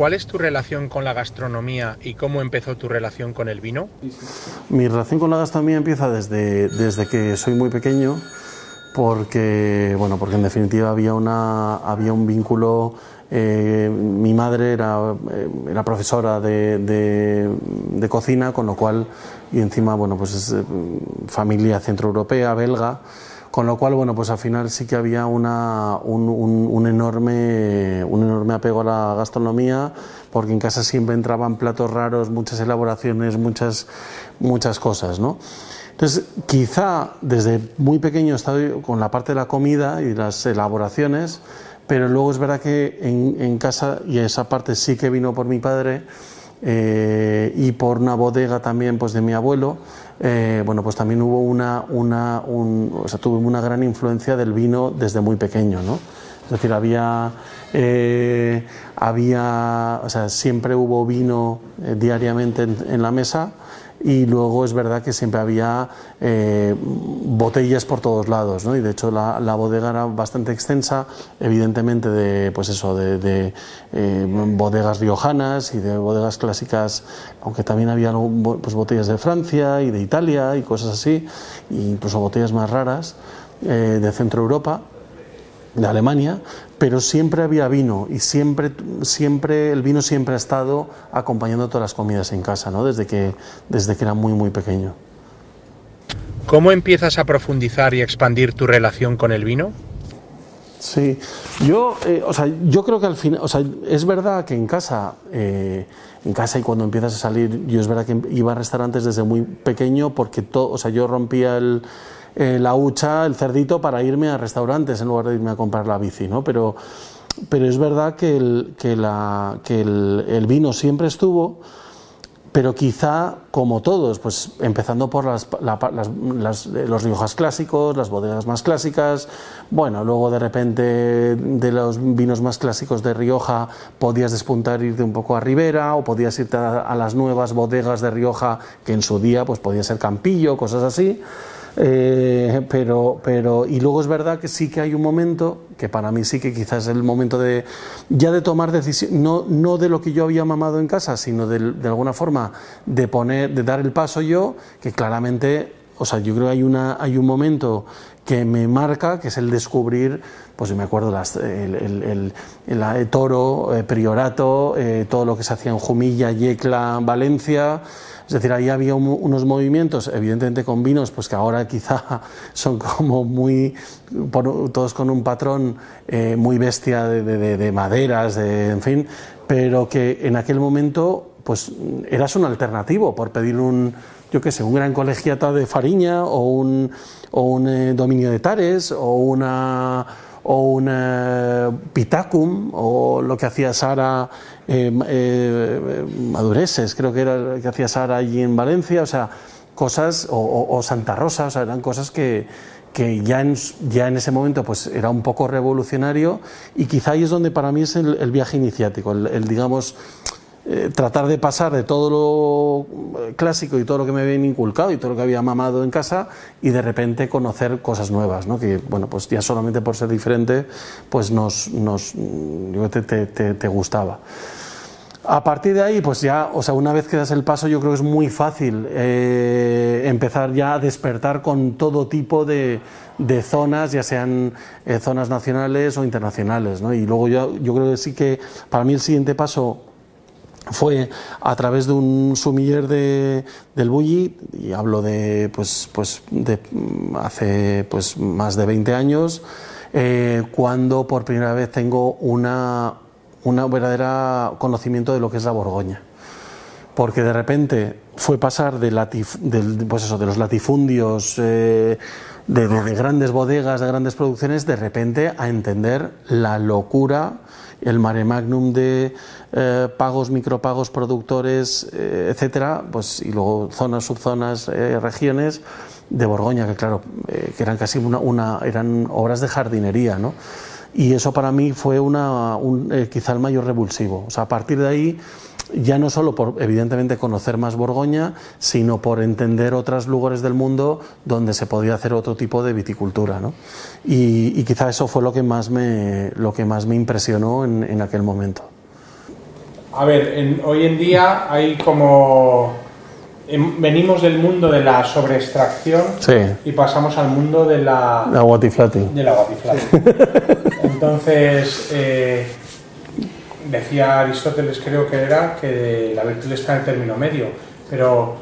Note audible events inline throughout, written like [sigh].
¿Cuál es tu relación con la gastronomía y cómo empezó tu relación con el vino? Mi relación con la gastronomía empieza desde, desde que soy muy pequeño, porque, bueno, porque en definitiva había, una, había un vínculo. eh, mi madre era, eh, era profesora de, de- de cocina, con lo cual, y encima, bueno, pues es eh, familia centroeuropea, belga, con lo cual, bueno, pues al final sí que había una, un, enorme, un enorme apego a la gastronomía, porque en casa siempre entraban platos raros, muchas elaboraciones, muchas, muchas cosas, ¿no? Entonces, quizá desde muy pequeño he estado con la parte de la comida y las elaboraciones, pero luego es verdad que en, en casa, y esa parte sí que vino por mi padre, eh, y por una bodega también pues de mi abuelo, eh, bueno, pues también hubo una, una un- o sea, tuve una gran influencia del vino desde muy pequeño, ¿no? Es decir, había, eh, había, o sea, siempre hubo vino eh, diariamente en, en la mesa y luego es verdad que siempre había eh, botellas por todos lados, ¿no? Y de hecho la, bodega era bastante extensa, evidentemente de, pues eso, de, de, eh, bodegas riojanas y de bodegas clásicas, aunque también había pues, botellas de Francia y de Italia y cosas así, e incluso botellas más raras eh, de Centro Europa de Alemania, pero siempre había vino y siempre, siempre el vino siempre ha estado acompañando todas las comidas en casa, ¿no? desde, que, desde que era muy, muy pequeño. ¿Cómo empiezas a profundizar y expandir tu relación con el vino? Sí, yo, eh, o sea, yo creo que al final, o sea, es verdad que en casa, eh, en casa y cuando empiezas a salir, yo es verdad que iba a restaurantes desde muy pequeño porque todo, o sea, yo rompía el, eh, la hucha, el cerdito para irme a restaurantes en lugar de irme a comprar la bici, ¿no? Pero, pero es verdad que el, que la, que el, vino siempre estuvo, pero quizá como todos, pues empezando por las, la- las- las- los Riojas clásicos, las bodegas más clásicas, bueno, luego de repente de los vinos más clásicos de Rioja podías despuntar irte un poco a Ribera o podías irte a, a las nuevas bodegas de Rioja que en su día pues podía ser Campillo, cosas así. Eh, pero, pero, y luego es verdad que sí que hay un momento, que para mí sí que quizás es el momento de ya de tomar decisión, no, no de lo que yo había mamado en casa, sino de, de alguna forma de poner, de dar el paso yo, que claramente, o sea, yo creo que hay, una, hay un momento que me marca, que es el descubrir, pues yo me acuerdo, las, el, el, el- el- el Toro, eh, Priorato, eh, todo lo que se hacía en Jumilla, Yecla, Valencia. Es decir, ahí había un- unos movimientos, evidentemente con vinos, pues que ahora quizá [laughs] son como muy, todos con un patrón eh, muy bestia de- de maderas, de, en fin, pero que en aquel momento pues eras un alternativo por pedir un, yo qué sé, un gran colegiata de Fariña o un, o un eh, dominio de Tares o una o un eh, pitacum o lo que hacía Sara eh, eh, Madureses, creo que era lo que hacía Sara allí en Valencia, o sea, cosas, o, Santa Rosa, o sea, eran cosas que, que ya, en, ya en ese momento pues era un poco revolucionario y quizá ahí es donde para mí es el, viaje iniciático, el, digamos eh, tratar de pasar de todo lo eh, clásico y todo lo que me habían inculcado y todo lo que había mamado en casa y de repente conocer cosas nuevas, ¿no? que bueno, pues ya solamente por ser diferente pues nos, nos que te, gustaba. A partir de ahí, pues ya, o sea, una vez que das el paso, yo creo que es muy fácil eh, empezar ya a despertar con todo tipo de, de zonas, ya sean zonas nacionales o internacionales, ¿no? Y luego yo, yo creo que sí que para mí el siguiente paso fue a través de un sumiller de, del Bulli, y hablo de, pues, pues, de mm, hace pues, más de 20 años, eh, cuando por primera vez tengo una, una verdadera conocimiento de lo que es la Borgoña. Porque de repente fue pasar de, latif- del- pues eso, de los latifundios, eh, de, de- de grandes bodegas, de grandes producciones, de repente a entender la locura, el mare magnum de eh, pagos, micropagos, productores, eh, etcétera, pues, y luego zonas, subzonas, eh, regiones de Borgoña, que claro, eh, que eran casi una, una- eran obras de jardinería, ¿no? Y eso para mí fue una, un, quizá el mayor revulsivo. O sea, a partir de ahí, ya no solo por evidentemente conocer más Borgoña, sino por entender otros lugares del mundo donde se podía hacer otro tipo de viticultura. ¿no? Y, y quizá eso fue lo que más me, lo que más me impresionó en, en aquel momento. A ver, hoy en día hay como em, venimos del mundo de la sobreextracción y pasamos al mundo de la, la guatiflati. De la [laughs] Entonces, eh, decía Aristóteles, creo que era, que la virtud está en el término medio, pero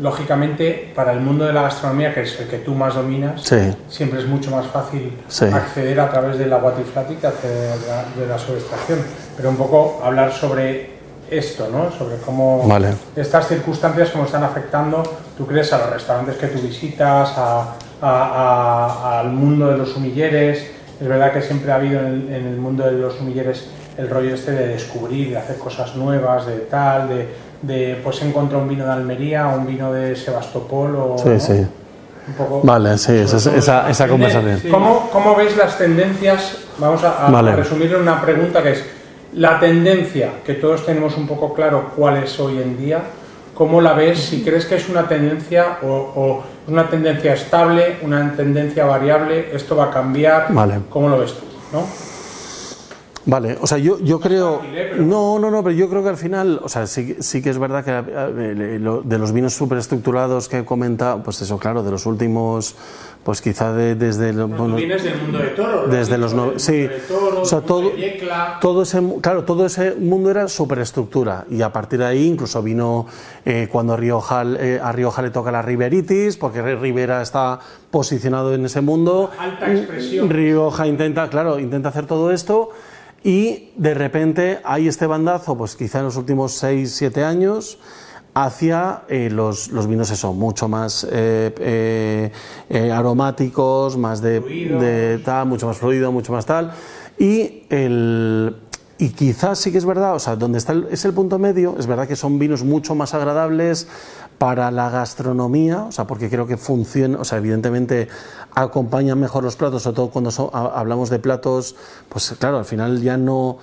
lógicamente para el mundo de la gastronomía, que es el que tú más dominas, siempre es mucho más fácil acceder a través de la guatiflati que acceder de la sobreextracción. Pero un poco hablar sobre esto, ¿no? Sobre cómo estas circunstancias cómo están afectando, tú crees, a los restaurantes que tú visitas, al mundo de los humilleres. Es verdad que siempre ha habido en el, mundo de los humilleres el rollo este de descubrir, de hacer cosas nuevas, de tal, de, de pues encontrar un vino de Almería, un vino de Sebastopol o... Sí, sí. Un poco, vale, sí, esa, esa, conversación. ¿Cómo, ¿Cómo, veis las tendencias? Vamos a, a resumir en una pregunta que es, la tendencia, que todos tenemos un poco claro cuál es hoy en día, ¿cómo la ves? Si crees que es una tendencia o, una tendencia estable, una tendencia variable, esto va a cambiar, ¿cómo lo ves tú? ¿no? Vale, o sea, yo, yo creo... No, no, no, pero yo creo que al final, o sea, sí, sí que es verdad que eh, de los vinos superestructurados que he comentado, pues eso, claro, de los últimos, pues quizá de, desde... Bueno, vienes del mundo de toro. Desde los... No, sí, o sea, todo, todo ese, claro, todo ese mundo era superestructura y a partir de ahí incluso vino eh, cuando Rioja, eh, a Rioja le toca la Riberitis, porque Rivera está posicionado en ese mundo. Alta expresión. Rioja intenta, claro, intenta hacer todo esto y de repente hay este bandazo, pues quizá en los últimos 6, 7 años, hacia eh, los, los, vinos eso, mucho más eh, eh, aromáticos, más de, tal, mucho más fluido, mucho más tal. Y, el, y quizás sí que es verdad, o sea, donde está es el punto medio, es verdad que son vinos mucho más agradables, para la gastronomía, o sea, porque creo que funciona, o sea, evidentemente acompañan mejor los platos, sobre todo cuando hablamos de platos, pues claro, al final ya no...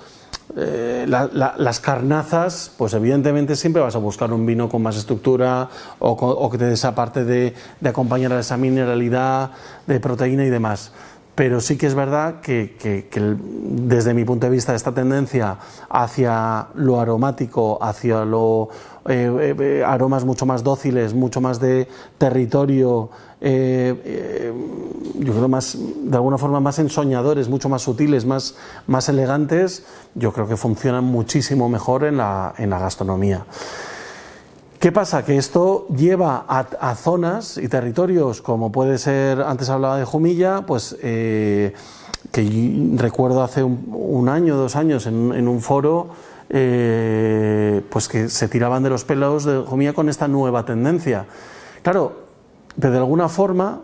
Eh, las carnazas, pues evidentemente siempre vas a buscar un vino con más estructura o, que te dé esa parte de, acompañar a esa mineralidad de proteína y demás pero sí que es verdad que, desde mi punto de vista esta tendencia hacia lo aromático, hacia lo eh, eh, aromas mucho más dóciles, mucho más de territorio, eh, yo creo más, de alguna forma más ensoñadores, mucho más sutiles, más, más elegantes, yo creo que funcionan muchísimo mejor en la, en la gastronomía. ¿Qué pasa? Que esto lleva a, zonas y territorios como puede ser, antes hablaba de Jumilla, pues que recuerdo hace un, año, dos años en un foro, eh, pues que se tiraban de los pelos de Jumilla con esta nueva tendencia. Claro, pero de alguna forma,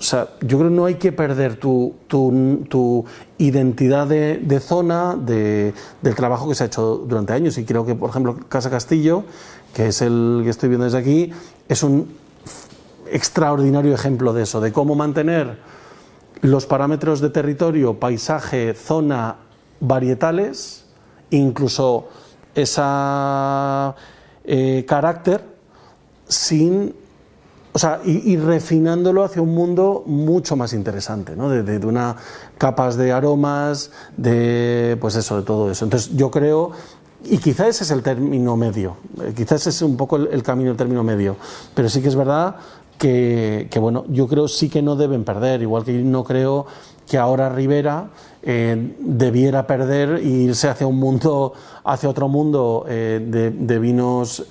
o sea, yo creo que no hay que perder tu, tu, identidad de, zona, de, del trabajo que se ha hecho durante años. Y creo que, por ejemplo, Casa Castillo, que es el que estoy viendo desde aquí, es un extraordinario ejemplo de eso, de cómo mantener los parámetros de territorio, paisaje, zona, varietales, incluso esa eh, carácter sin o sea, y, refinándolo hacia un mundo mucho más interesante, ¿no? De, de, una capas de aromas, de pues eso, de todo eso. Entonces yo creo y quizás ese es el término medio, eh, quizás ese es un poco el, camino, el término medio, pero sí que es verdad que, bueno, yo creo sí que no deben perder, igual que no creo que ahora Rivera eh, debiera perder e irse hacia un mundo, hacia otro mundo eh, de, vinos,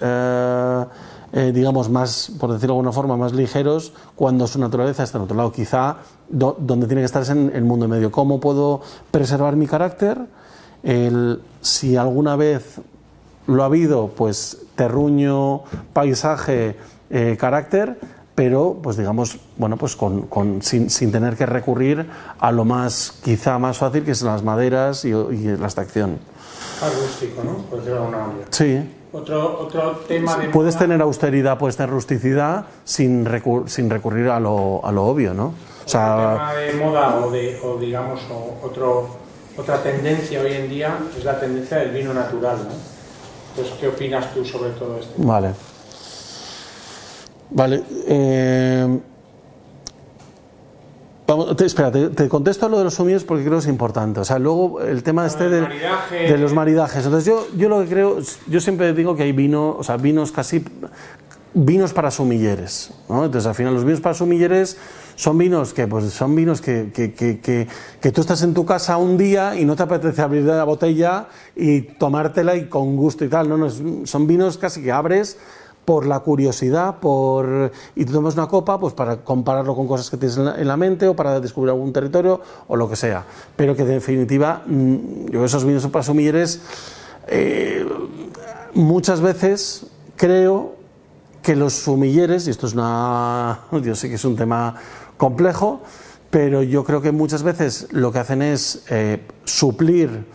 digamos, más, por decirlo de alguna forma, más ligeros, cuando su naturaleza está en otro lado. Quizá donde tiene que estar es en el mundo medio. ¿Cómo puedo preservar mi carácter? si alguna vez lo ha habido, pues terruño, paisaje, carácter pero pues digamos, bueno, pues con, con, sin, sin, tener que recurrir a lo más, quizá más fácil, que es las maderas y, la extracción. rústico, ¿no? Por decirlo de alguna manera. Sí. Otro, otro tema de Puedes tener austeridad, puedes tener rusticidad sin, sin recurrir a lo, a lo obvio, ¿no? O sea, tema de moda o, de, o digamos, otro, otra tendencia hoy en día es la tendencia del vino natural, ¿no? Entonces, ¿qué opinas tú sobre todo esto? Vale. Vale. Eh, espera, te, contesto a lo de los sumilleres porque creo que es importante. O sea, luego el tema este de, de, los maridajes. Entonces yo, yo lo que creo, yo siempre digo que hay vino, o sea, vinos casi vinos para sumilleres. ¿no? Entonces al final los vinos para sumilleres son vinos que pues son vinos que, que, que, que, tú estás en tu casa un día y no te apetece abrir la botella y tomártela y con gusto y tal. No, no, son vinos casi que abres por la curiosidad, por y tú tomas una copa, pues para compararlo con cosas que tienes en la, mente o para descubrir algún territorio o lo que sea. Pero que en definitiva, mm, yo esos vinos para sumilleres eh, muchas veces creo que los sumilleres, y esto es una, [laughs] yo sé que es un tema complejo, pero yo creo que muchas veces lo que hacen es eh, suplir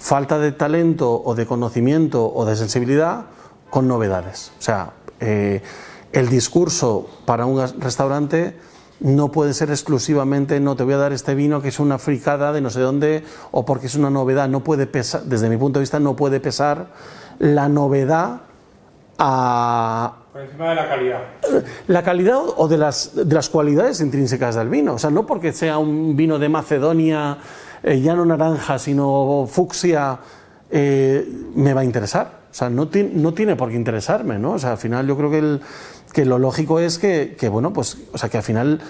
falta de talento o de conocimiento o de sensibilidad con novedades. O sea, eh, el discurso para un restaurante no puede ser exclusivamente no te voy a dar este vino que es una fricada de no sé dónde o porque es una novedad. No puede pesar, desde mi punto de vista, no puede pesar la novedad a, por encima de la calidad. La calidad o de las, de las cualidades intrínsecas del vino. O sea, no porque sea un vino de Macedonia, eh, ya no naranja, sino fucsia, eh, me va a interesar. O sea, no, no, tiene por qué interesarme, ¿no? O sea, al final yo creo que, el, que lo lógico es que, que, bueno, pues, o sea, que al final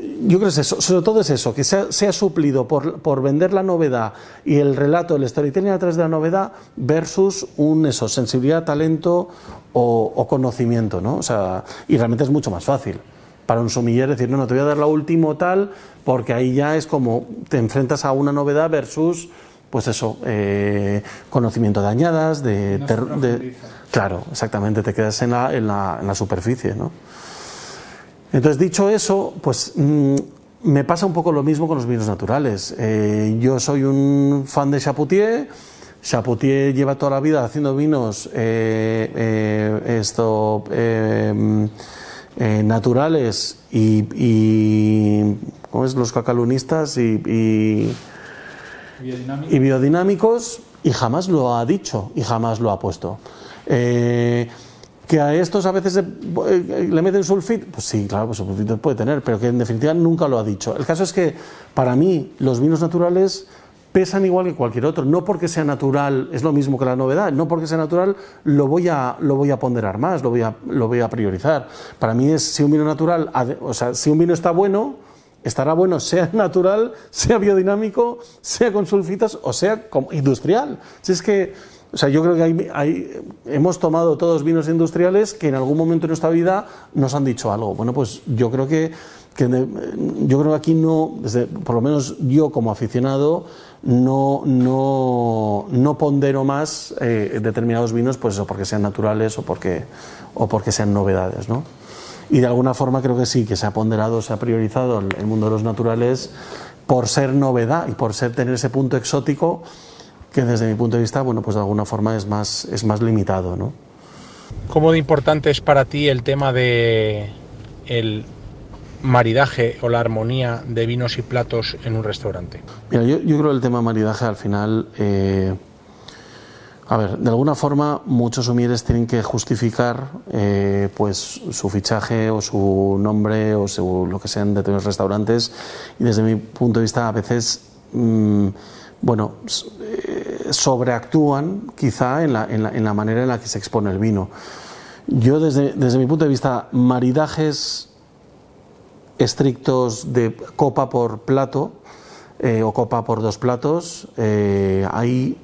yo creo que es eso, sobre todo es eso, que sea, sea suplido por, por, vender la novedad y el relato, el storytelling a través de la novedad versus un eso, sensibilidad, talento o, conocimiento, ¿no? O sea, y realmente es mucho más fácil para un sumiller decir, no, no, te voy a dar la última tal, porque ahí ya es como te enfrentas a una novedad versus, pues eso, eh, conocimiento de añadas, de, de, Claro, exactamente, te quedas en la, en la, en la superficie, ¿no? Entonces, dicho eso, pues mm, me pasa un poco lo mismo con los vinos naturales. Eh, yo soy un fan de Chapoutier. Chapoutier lleva toda la vida haciendo vinos eh, eh, esto, naturales y, y ¿cómo es? los cacalunistas y, y, y, biodinámicos y jamás lo ha dicho y jamás lo ha puesto que a estos a veces eh, le meten sulfit, pues sí, claro, pues sulfito puede tener, pero que en definitiva nunca lo ha dicho. El caso es que para mí los vinos naturales pesan igual que cualquier otro, no porque sea natural es lo mismo que la novedad, no porque sea natural lo voy a, lo voy a ponderar más, lo voy a, lo voy a priorizar. Para mí es si un vino natural, o sea, si un vino está bueno, estará bueno sea natural, sea biodinámico, sea con sulfitas o sea industrial. Si es que o sea, yo creo que hay, hemos tomado todos vinos industriales que en algún momento de nuestra vida nos han dicho algo. Bueno, pues yo creo que, yo creo que aquí no, por lo menos yo como aficionado, no, no, no pondero más eh, determinados vinos, pues eso, porque sean naturales o porque, o porque sean novedades, ¿no? Y de alguna forma creo que sí, que se ha ponderado, se ha priorizado el mundo de los naturales por ser novedad y por ser tener ese punto exótico que desde mi punto de vista, bueno, pues de alguna forma es más, es más limitado, ¿no? ¿Cómo de importante es para ti el tema de el maridaje o la armonía de vinos y platos en un restaurante? Mira, yo, yo creo que el tema maridaje al final, eh, a ver, de alguna forma muchos humieres tienen que justificar eh, pues su fichaje o su nombre o lo que sean de determinados restaurantes y desde mi punto de vista a veces... Mm, bueno, eh, sobreactúan quizá en la, en, la, manera en la que se expone el vino. Yo desde, desde mi punto de vista, maridajes estrictos de copa por plato eh, o copa por dos platos, hay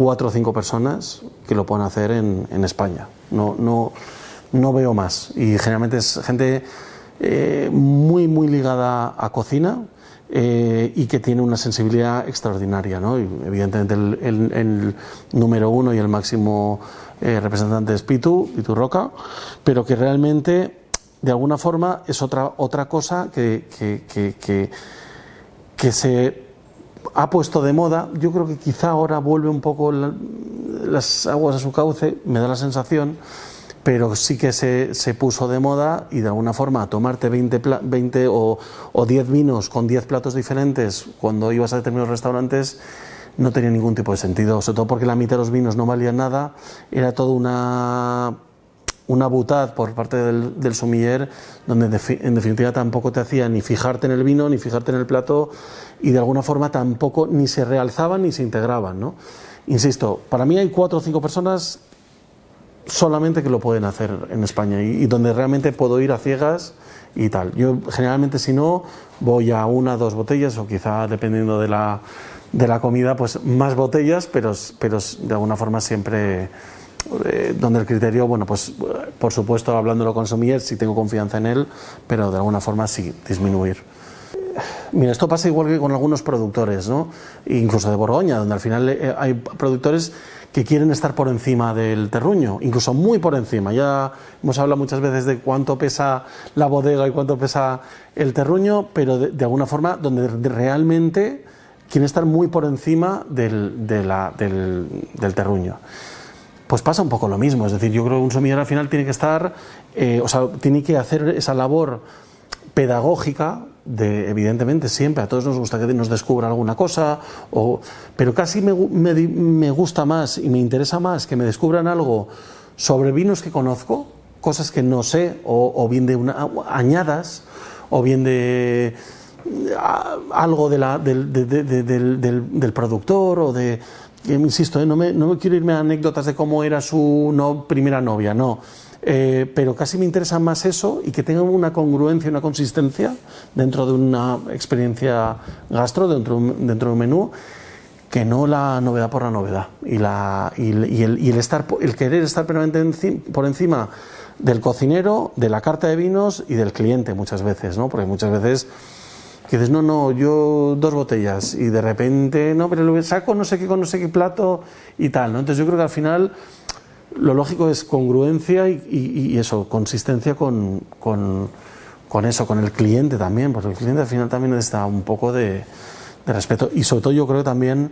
cuatro o cinco personas que lo pueden hacer en, en España. No, no, no, veo más. Y generalmente es gente muy, muy ligada a cocina eh, y que tiene una sensibilidad extraordinaria. ¿no? evidentemente el, número uno y el máximo eh, representante es Pitu, Pitu Roca, pero que realmente de alguna forma es otra, otra cosa que, que, que, se ha puesto de moda. Yo creo que quizá ahora vuelve un poco las aguas a su cauce, me da la sensación pero sí que se, se, puso de moda y de alguna forma tomarte 20, 20 o, o 10 vinos con 10 platos diferentes cuando ibas a determinados restaurantes no tenía ningún tipo de sentido, sobre todo porque la mitad de los vinos no valían nada, era todo una una butad por parte del, del donde en definitiva tampoco te hacía ni fijarte en el vino, ni fijarte en el plato, y de alguna forma tampoco ni se realzaban ni se integraban. ¿no? Insisto, para mí hay cuatro o cinco personas solamente que lo pueden hacer en España y, donde realmente puedo ir a ciegas y tal. Yo generalmente si no voy a una, dos botellas o quizá dependiendo de la, de la comida, pues más botellas, pero, pero de alguna forma siempre eh, donde el criterio, bueno, pues por supuesto hablándolo con Somier, si tengo confianza en él, pero de alguna forma sí, disminuir. Mira, esto pasa igual que con algunos productores, ¿no? incluso de Borgoña, donde al final eh, hay productores que quieren estar por encima del terruño, incluso muy por encima. Ya hemos hablado muchas veces de cuánto pesa la bodega y cuánto pesa el terruño, pero de, alguna forma donde realmente quieren estar muy por encima del, del, terruño. Pues pasa un poco lo mismo, es decir, yo creo que un semillero al final tiene que estar, eh, o sea, tiene que hacer esa labor pedagógica de, evidentemente, siempre a todos nos gusta que nos descubra alguna cosa, o, pero casi me, me, gusta más y me interesa más que me descubran algo sobre vinos que conozco, cosas que no sé, o, bien de una, añadas, o bien de algo de la, del, del, del, productor, o de, insisto, ¿eh? no, me, no quiero irme a anécdotas de cómo era su no, primera novia, no eh, pero casi me interesa más eso y que tenga una congruencia, una consistencia dentro de una experiencia gastro, dentro, dentro de un menú, que no la novedad por la novedad. Y, la, y, el, y el, estar, el querer estar permanentemente por encima del cocinero, de la carta de vinos y del cliente muchas veces, ¿no? Porque muchas veces que dices, no, no, yo dos botellas y de repente, no, pero lo saco no sé qué con no sé qué plato y tal, ¿no? Entonces yo creo que al final lo lógico es congruencia y, eso, consistencia con, con, eso, con el cliente también, porque el cliente al final también necesita un poco de, respeto y sobre todo yo creo también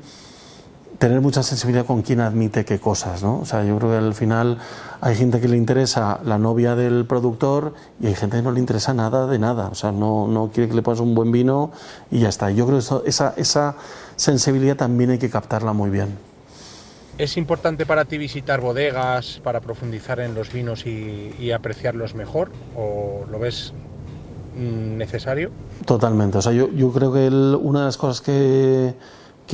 tener mucha sensibilidad con quién admite qué cosas, ¿no? O sea, yo creo que al final hay gente que le interesa la novia del productor y hay gente que no le interesa nada de nada, o sea, no, no quiere que le pongas un buen vino y ya está. Yo creo que esa, esa sensibilidad también hay que captarla muy bien. ¿Es importante para ti visitar bodegas para profundizar en los vinos y, apreciarlos mejor? ¿O lo ves necesario? Totalmente. O sea, yo, creo que una de las cosas que,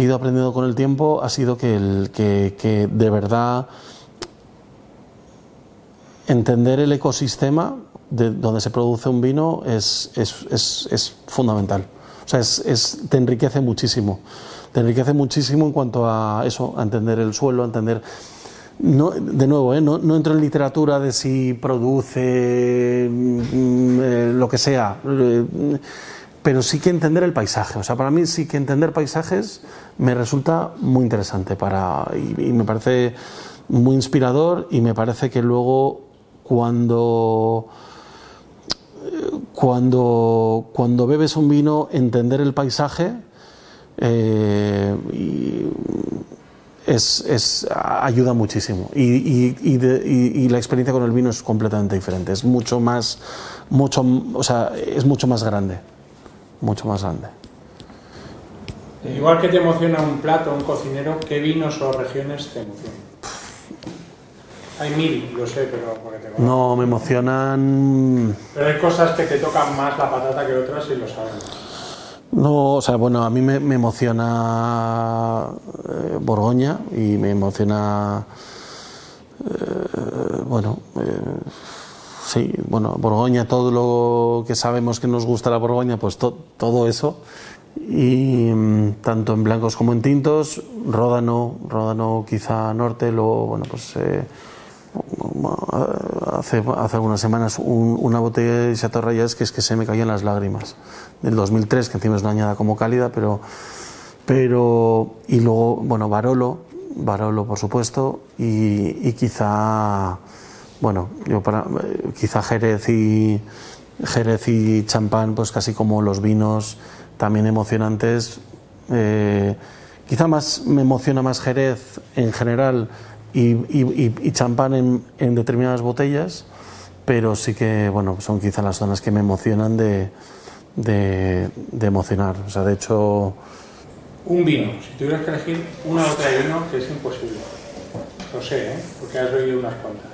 he ido aprendiendo con el tiempo ha sido que, que, de verdad entender el ecosistema de donde se produce un vino es, es, fundamental. O sea, es, te enriquece muchísimo te enriquece muchísimo en cuanto a eso, a entender el suelo, a entender... No, de nuevo, ¿eh? no, no, entro en literatura de si produce mm, eh, lo que sea, eh, pero sí que entender el paisaje. O sea, para mí sí que entender paisajes me resulta muy interesante para, y, me parece muy inspirador y me parece que luego cuando cuando, cuando bebes un vino, entender el paisaje eh, y es, ayuda muchísimo. Y, la experiencia con el vino es completamente diferente. Es mucho más, mucho, o sea, es mucho más grande. Mucho más grande. Igual que te emociona un plato, un cocinero, ¿qué vinos o regiones te emocionan? Hay mil, lo sé, pero No, me emocionan. Pero hay cosas que te tocan más la patata que otras y lo sabes. No, o sea, bueno, a mí me, emociona eh, Borgoña y me emociona, eh, bueno, eh, sí, bueno, Borgoña, todo lo que sabemos que nos gusta la Borgoña, pues todo eso. Y mm, tanto en blancos como en tintos, Ródano, Ródano quizá norte, luego, bueno, pues hace, hace algunas semanas una botella de Chateau que es que se me caían las lágrimas del 2003 que encima es una añada como cálida pero pero y luego bueno Barolo Barolo por supuesto y, quizá bueno yo para quizá Jerez y Jerez y champán pues casi como los vinos también emocionantes eh, quizá más me emociona más Jerez en general y, champán en, determinadas botellas, pero sí que bueno, son quizá las zonas que me emocionan de, de, emocionar. O sea, de hecho... Un vino, si tuvieras que elegir una botella de vino, que es imposible. Lo sé, ¿eh? porque has oído unas cuantas.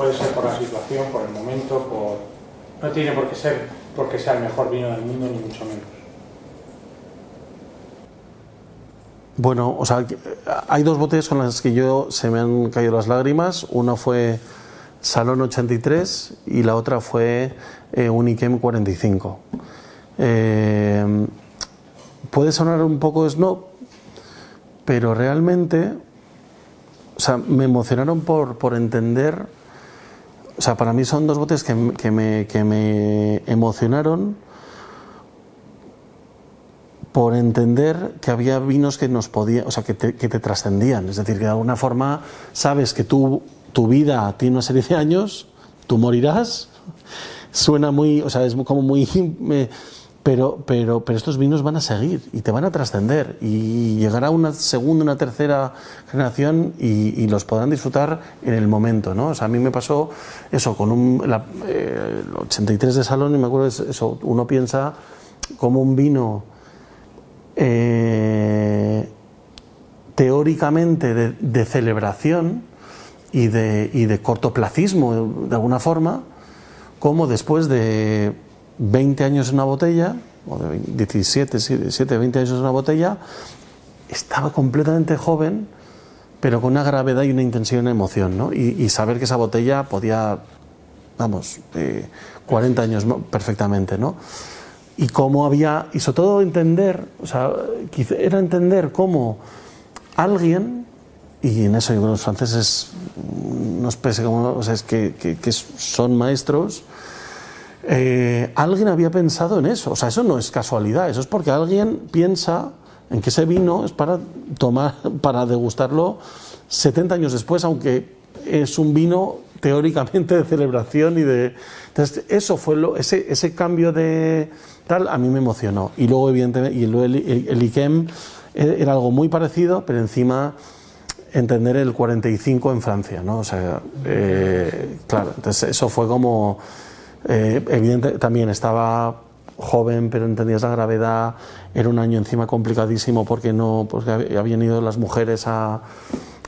Puede ser por la situación, por el momento, por... no tiene por qué ser porque sea el mejor vino del mundo, ni mucho menos. Bueno, o sea, hay dos botellas con las que yo se me han caído las lágrimas. Una fue Salón 83 y la otra fue eh, Unichem 45. Eh, puede sonar un poco snob, pero realmente, o sea, me emocionaron por, por entender, o sea, para mí son dos botes que, que, me, que me emocionaron por entender que había vinos que nos podían, o sea, que te, que te trascendían. Es decir, que de alguna forma sabes que tú, tu vida tiene una serie de años, tú morirás. Suena muy, o sea, es como muy. [laughs] Pero, pero, pero estos vinos van a seguir y te van a trascender y llegará una segunda, una tercera generación y, los podrán disfrutar en el momento, ¿no? O sea, a mí me pasó eso con un, eh, el 83 de Salón y me acuerdo eso, uno piensa como un vino eh, teóricamente de, celebración y de, y de cortoplacismo de alguna forma, como después de 20 años en una botella, o de 17, 17, 20 años en una botella, estaba completamente joven, pero con una gravedad y una intensidad y una emoción, ¿no? Y, saber que esa botella podía, vamos, 40 eh, años perfectamente, ¿no? Y cómo había, y sobre todo entender, o sea, era entender cómo alguien, y en eso yo creo que los franceses, nos pese como, o sea, es que, que son maestros, eh, alguien había pensado en eso. O sea, eso no es casualidad, eso es porque alguien piensa en que ese vino es para tomar, [laughs] para degustarlo 70 años después, aunque es un vino teóricamente de celebración y de. Entonces, eso fue lo, ese, ese cambio de tal a mí me emocionó. Y luego, evidentemente, y luego el, IKEM era algo muy parecido, pero encima entender el 45 en Francia, ¿no? O sea, eh, claro, entonces eso fue como eh, evidente, también estaba joven, pero entendías la gravedad. Era un año encima complicadísimo porque no, porque habían ido las mujeres a,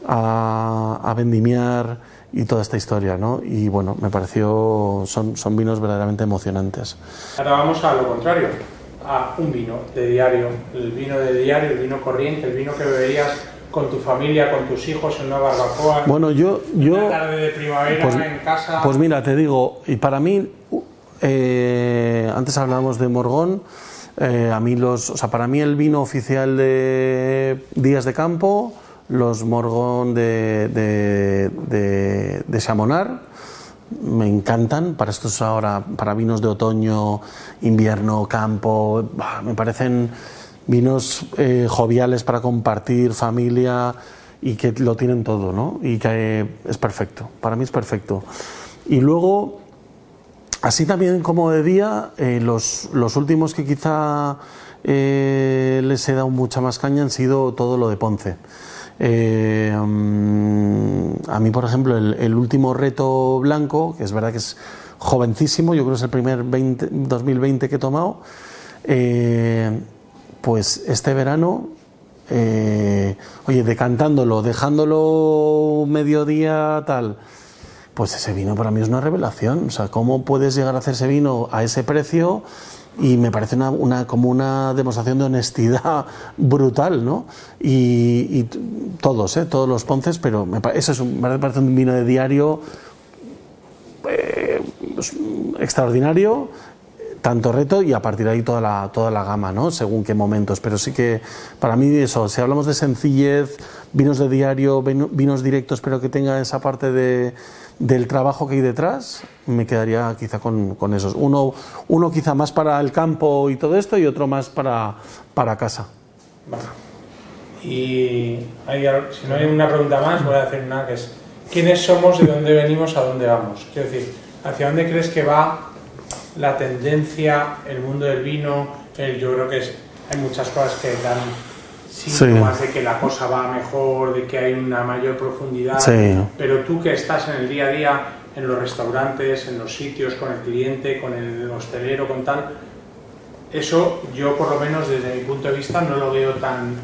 a, vendimiar y toda esta historia, ¿no? Y bueno, me pareció, son, son vinos verdaderamente emocionantes. Ahora vamos a lo contrario, a un vino de diario, el vino de diario, el vino corriente, el vino que beberías con tu familia, con tus hijos en una barbacoa. Bueno, yo, yo una tarde de primavera pues, en casa. Pues mira, te digo, y para mí, eh, antes hablábamos de Morgón. Eh, a mí los, o sea, para mí el vino oficial de Días de Campo, los Morgón de, de, de, de Chamonar, me encantan. Para estos ahora, para vinos de otoño, invierno, campo, me parecen vinos eh, joviales para compartir, familia y que lo tienen todo, ¿no? Y que es perfecto, para mí es perfecto. Y luego, así también como de día, eh, los, los, últimos que quizá eh, les he dado mucha más caña han sido todo lo de Ponce. Mm, a mí, por ejemplo, el, último reto blanco, que es verdad que es jovencísimo, yo creo que es el primer 2020 que he tomado, pues este verano, eh, oye, decantándolo, dejándolo mediodía tal, pues ese vino para mí es una revelación. O sea, ¿cómo puedes llegar a hacer ese vino a ese precio? Y me parece una, como una demostración de honestidad [laughs] brutal, ¿no? Y, todos, ¿eh? todos los ponces, pero me, eso es un, me parece un vino de diario eh, extraordinario tanto reto y a partir de ahí toda la, toda la gama, ¿no? Según qué momentos. Pero sí que para mí eso, si hablamos de sencillez, vinos de diario, vinos directos, pero que tenga esa parte de, del trabajo que hay detrás, me quedaría quizá con, con esos. Uno, uno quizá más para el campo y todo esto y otro más para, para casa. Y si no hay una pregunta más, voy a hacer una que es, ¿quiénes somos, de dónde venimos, a dónde vamos? Quiero decir, ¿hacia dónde crees que va la tendencia, el mundo del vino, yo creo que es, hay muchas cosas que dan síntomas de que la cosa va mejor, de que hay una mayor profundidad, pero tú que estás en el día a día, en los restaurantes, en los sitios, con el cliente, con el hostelero, con tal, eso yo por lo menos desde mi punto de vista no lo veo tan,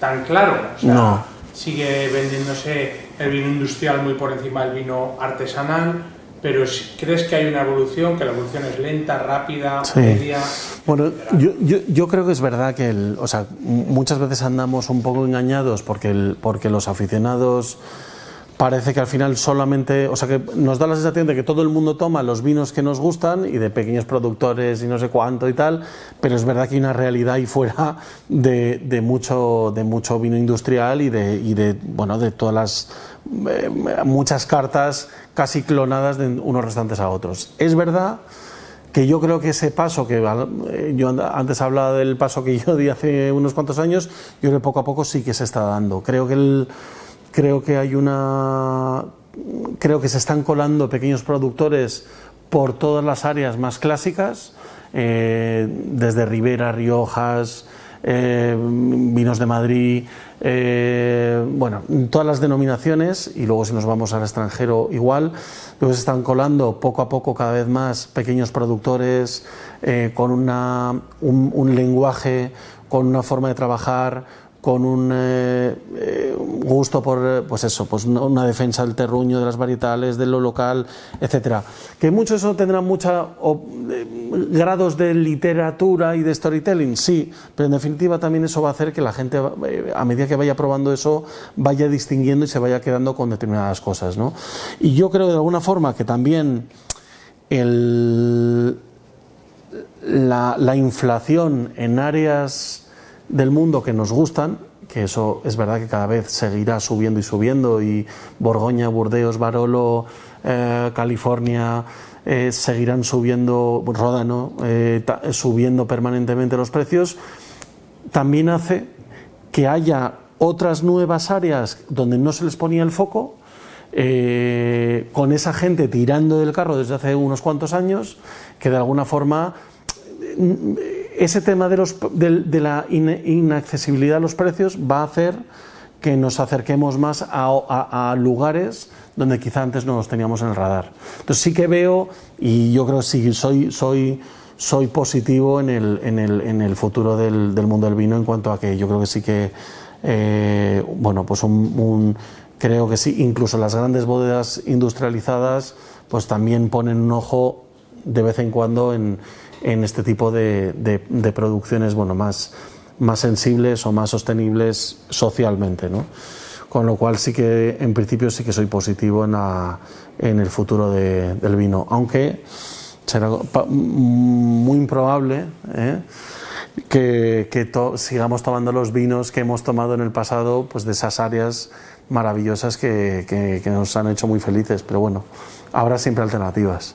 tan claro. no. Sigue vendiéndose el vino industrial muy por encima del vino artesanal, pero ¿crees que hay una evolución, que la evolución es lenta, rápida, media? Bueno, yo, yo, yo, creo que es verdad que el, o sea, muchas veces andamos un poco engañados porque, el, porque los aficionados parece que al final solamente, o sea que nos da la sensación de que todo el mundo toma los vinos que nos gustan y de pequeños productores y no sé cuánto y tal, pero es verdad que hay una realidad ahí fuera de, mucho, de mucho vino industrial y de, y de, bueno, de todas las eh, muchas cartas casi clonadas de unos restantes a otros. Es verdad que yo creo que ese paso, que eh, yo antes hablaba del paso que yo di hace unos cuantos años, yo creo que poco a poco sí que se está dando. Creo que el Creo que hay una. Creo que se están colando pequeños productores por todas las áreas más clásicas, eh, desde Ribera, Riojas, eh, vinos de Madrid, eh, bueno, todas las denominaciones y luego si nos vamos al extranjero igual, luego se están colando poco a poco cada vez más pequeños productores con una, un lenguaje, con una forma de trabajar, con un eh, eh, gusto por eh, pues eso, pues una defensa del terruño, de las varietales, de lo local, etcétera. Que muchos eso tendrán muchos grados de literatura y de storytelling, sí, pero en definitiva también eso va a hacer que la gente, a medida que vaya probando eso, vaya distinguiendo y se vaya quedando con determinadas cosas. ¿no? Y yo creo de alguna forma que también el, la inflación en áreas del mundo que nos gustan, que eso es verdad que cada vez seguirá subiendo y subiendo, y Borgoña, Burdeos, Barolo, eh, California eh, seguirán subiendo, Ródano, eh, subiendo permanentemente los precios, también hace que haya otras nuevas áreas donde no se les ponía el foco, con esa gente tirando del carro desde hace unos cuantos años, que de alguna forma ese tema de, los, de, la inaccesibilidad a los precios va a hacer que nos acerquemos más a, lugares donde quizá antes no los teníamos en el radar. Entonces sí que veo, y yo creo que sí, soy, soy, soy positivo en el, en el, en el futuro del, del, mundo del vino en cuanto a que yo creo que sí que, eh, bueno, pues un, creo que sí, incluso las grandes bodegas industrializadas, pues también ponen un ojo de vez en cuando en en este tipo de, de, producciones bueno, más, más sensibles o más sostenibles socialmente. ¿no? Con lo cual sí que en principio sí que soy positivo en, en el futuro del vino, aunque será muy improbable ¿eh? que, que sigamos tomando los vinos que hemos tomado en el pasado pues de esas áreas maravillosas que, que nos han hecho muy felices, pero bueno, habrá siempre alternativas.